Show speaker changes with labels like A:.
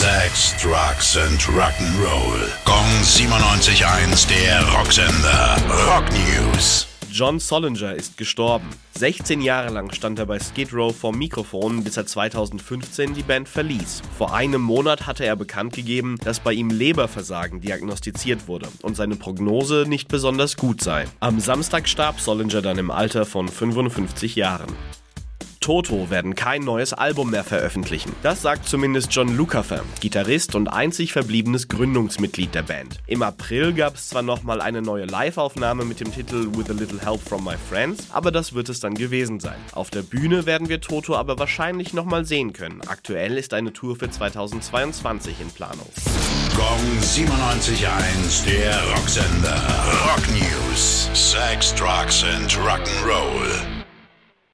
A: Sex, Drugs and Rock'n'Roll. Gong 97.1, der Rocksender. Rock News.
B: John Solinger ist gestorben. 16 Jahre lang stand er bei Skid Row vor Mikrofon, bis er 2015 die Band verließ. Vor einem Monat hatte er bekannt gegeben, dass bei ihm Leberversagen diagnostiziert wurde und seine Prognose nicht besonders gut sei. Am Samstag starb Solinger dann im Alter von 55 Jahren. Toto werden kein neues Album mehr veröffentlichen. Das sagt zumindest John Lukather, Gitarrist und einzig verbliebenes Gründungsmitglied der Band. Im April gab es zwar nochmal eine neue Live-Aufnahme mit dem Titel With a Little Help from My Friends, aber das wird es dann gewesen sein. Auf der Bühne werden wir Toto aber wahrscheinlich nochmal sehen können. Aktuell ist eine Tour für 2022 in Planung.
A: Gong 97.1, der Rocksender. Rock News. Sex, Drugs and Rock'n'Roll.